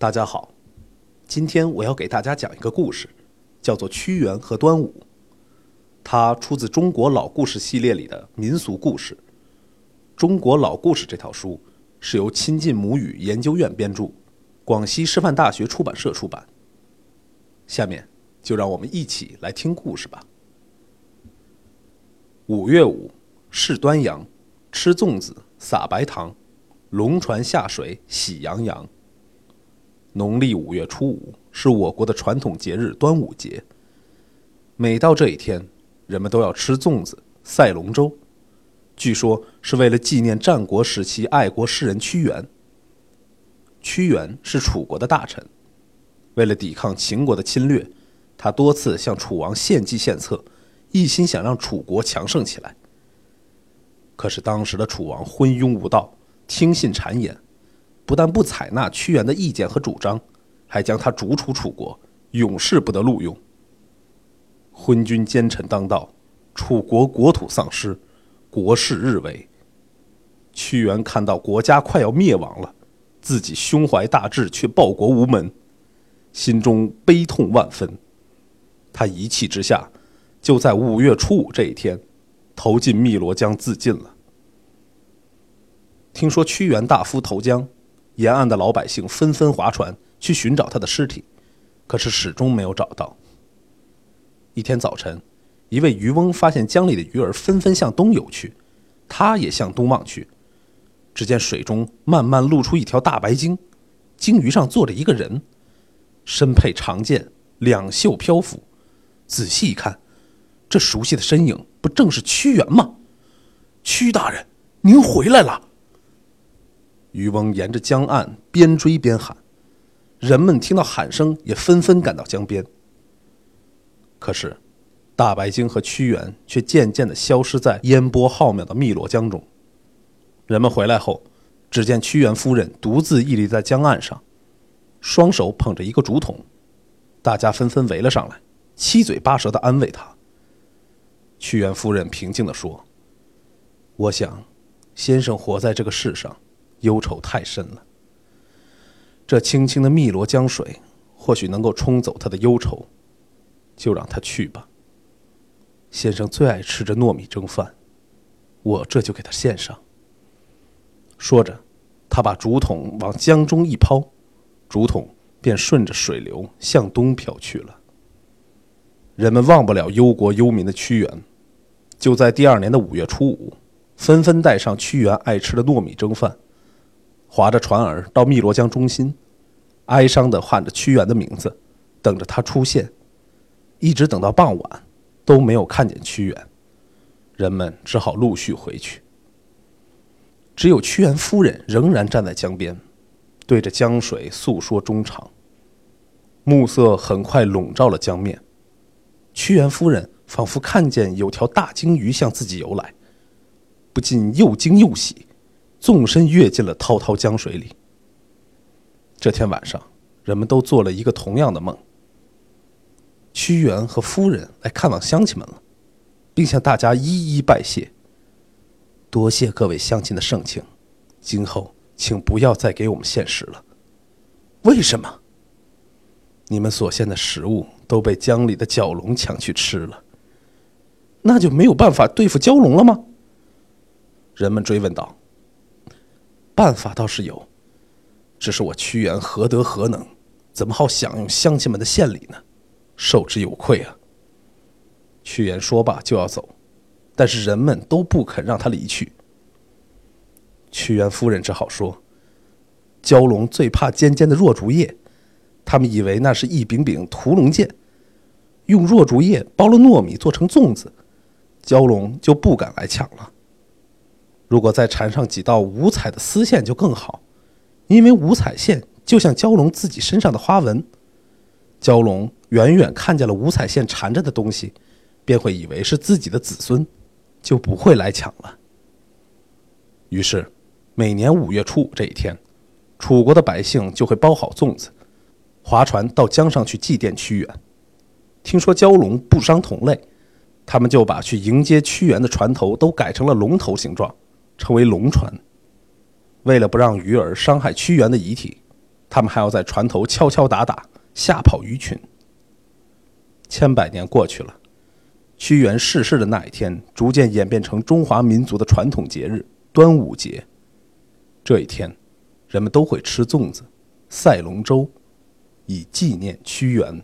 大家好，今天我要给大家讲一个故事，叫做《屈原和端午》。它出自《中国老故事》系列里的民俗故事。《中国老故事》这套书是由亲近母语研究院编著，广西师范大学出版社出版。下面就让我们一起来听故事吧。五月五，是端阳，吃粽子，撒白糖，龙船下水，喜洋洋。农历五月初五是我国的传统节日端午节。每到这一天，人们都要吃粽子、赛龙舟，据说是为了纪念战国时期爱国诗人屈原。屈原是楚国的大臣，为了抵抗秦国的侵略，他多次向楚王献计献策，一心想让楚国强盛起来。可是当时的楚王昏庸无道，听信谗言。不但不采纳屈原的意见和主张，还将他逐出楚国，永世不得录用。昏君奸臣当道，楚国国土丧失，国势日危。屈原看到国家快要灭亡了，自己胸怀大志却报国无门，心中悲痛万分。他一气之下，就在五月初五这一天，投进汨罗江自尽了。听说屈原大夫投江。沿岸的老百姓纷纷划船去寻找他的尸体，可是始终没有找到。一天早晨，一位渔翁发现江里的鱼儿纷纷向东游去，他也向东望去，只见水中慢慢露出一条大白鲸，鲸鱼上坐着一个人，身佩长剑，两袖漂浮。仔细一看，这熟悉的身影不正是屈原吗？屈大人，您回来了。渔翁沿着江岸边追边喊，人们听到喊声也纷纷赶到江边。可是，大白鲸和屈原却渐渐的消失在烟波浩渺的汨罗江中。人们回来后，只见屈原夫人独自屹立在江岸上，双手捧着一个竹筒，大家纷纷围了上来，七嘴八舌的安慰他。屈原夫人平静地说：“我想，先生活在这个世上。”忧愁太深了，这清清的汨罗江水或许能够冲走他的忧愁，就让他去吧。先生最爱吃着糯米蒸饭，我这就给他献上。说着，他把竹筒往江中一抛，竹筒便顺着水流向东飘去了。人们忘不了忧国忧民的屈原，就在第二年的五月初五，纷纷带上屈原爱吃的糯米蒸饭。划着船儿到汨罗江中心，哀伤地喊着屈原的名字，等着他出现。一直等到傍晚，都没有看见屈原，人们只好陆续回去。只有屈原夫人仍然站在江边，对着江水诉说衷肠。暮色很快笼罩了江面，屈原夫人仿佛看见有条大鲸鱼向自己游来，不禁又惊又喜。纵身跃进了滔滔江水里。这天晚上，人们都做了一个同样的梦。屈原和夫人来看望乡亲们了，并向大家一一拜谢。多谢各位乡亲的盛情，今后请不要再给我们献食了。为什么？你们所献的食物都被江里的蛟龙抢去吃了，那就没有办法对付蛟龙了吗？人们追问道。办法倒是有，只是我屈原何德何能，怎么好享用乡亲们的献礼呢？受之有愧啊！屈原说罢就要走，但是人们都不肯让他离去。屈原夫人只好说：“蛟龙最怕尖尖的弱竹叶，他们以为那是一柄柄屠龙剑，用弱竹叶包了糯米做成粽子，蛟龙就不敢来抢了。”如果再缠上几道五彩的丝线就更好，因为五彩线就像蛟龙自己身上的花纹。蛟龙远远看见了五彩线缠着的东西，便会以为是自己的子孙，就不会来抢了。于是，每年五月初五这一天，楚国的百姓就会包好粽子，划船到江上去祭奠屈原。听说蛟龙不伤同类，他们就把去迎接屈原的船头都改成了龙头形状。称为龙船。为了不让鱼儿伤害屈原的遗体，他们还要在船头敲敲打打，吓跑鱼群。千百年过去了，屈原逝世的那一天，逐渐演变成中华民族的传统节日——端午节。这一天，人们都会吃粽子、赛龙舟，以纪念屈原。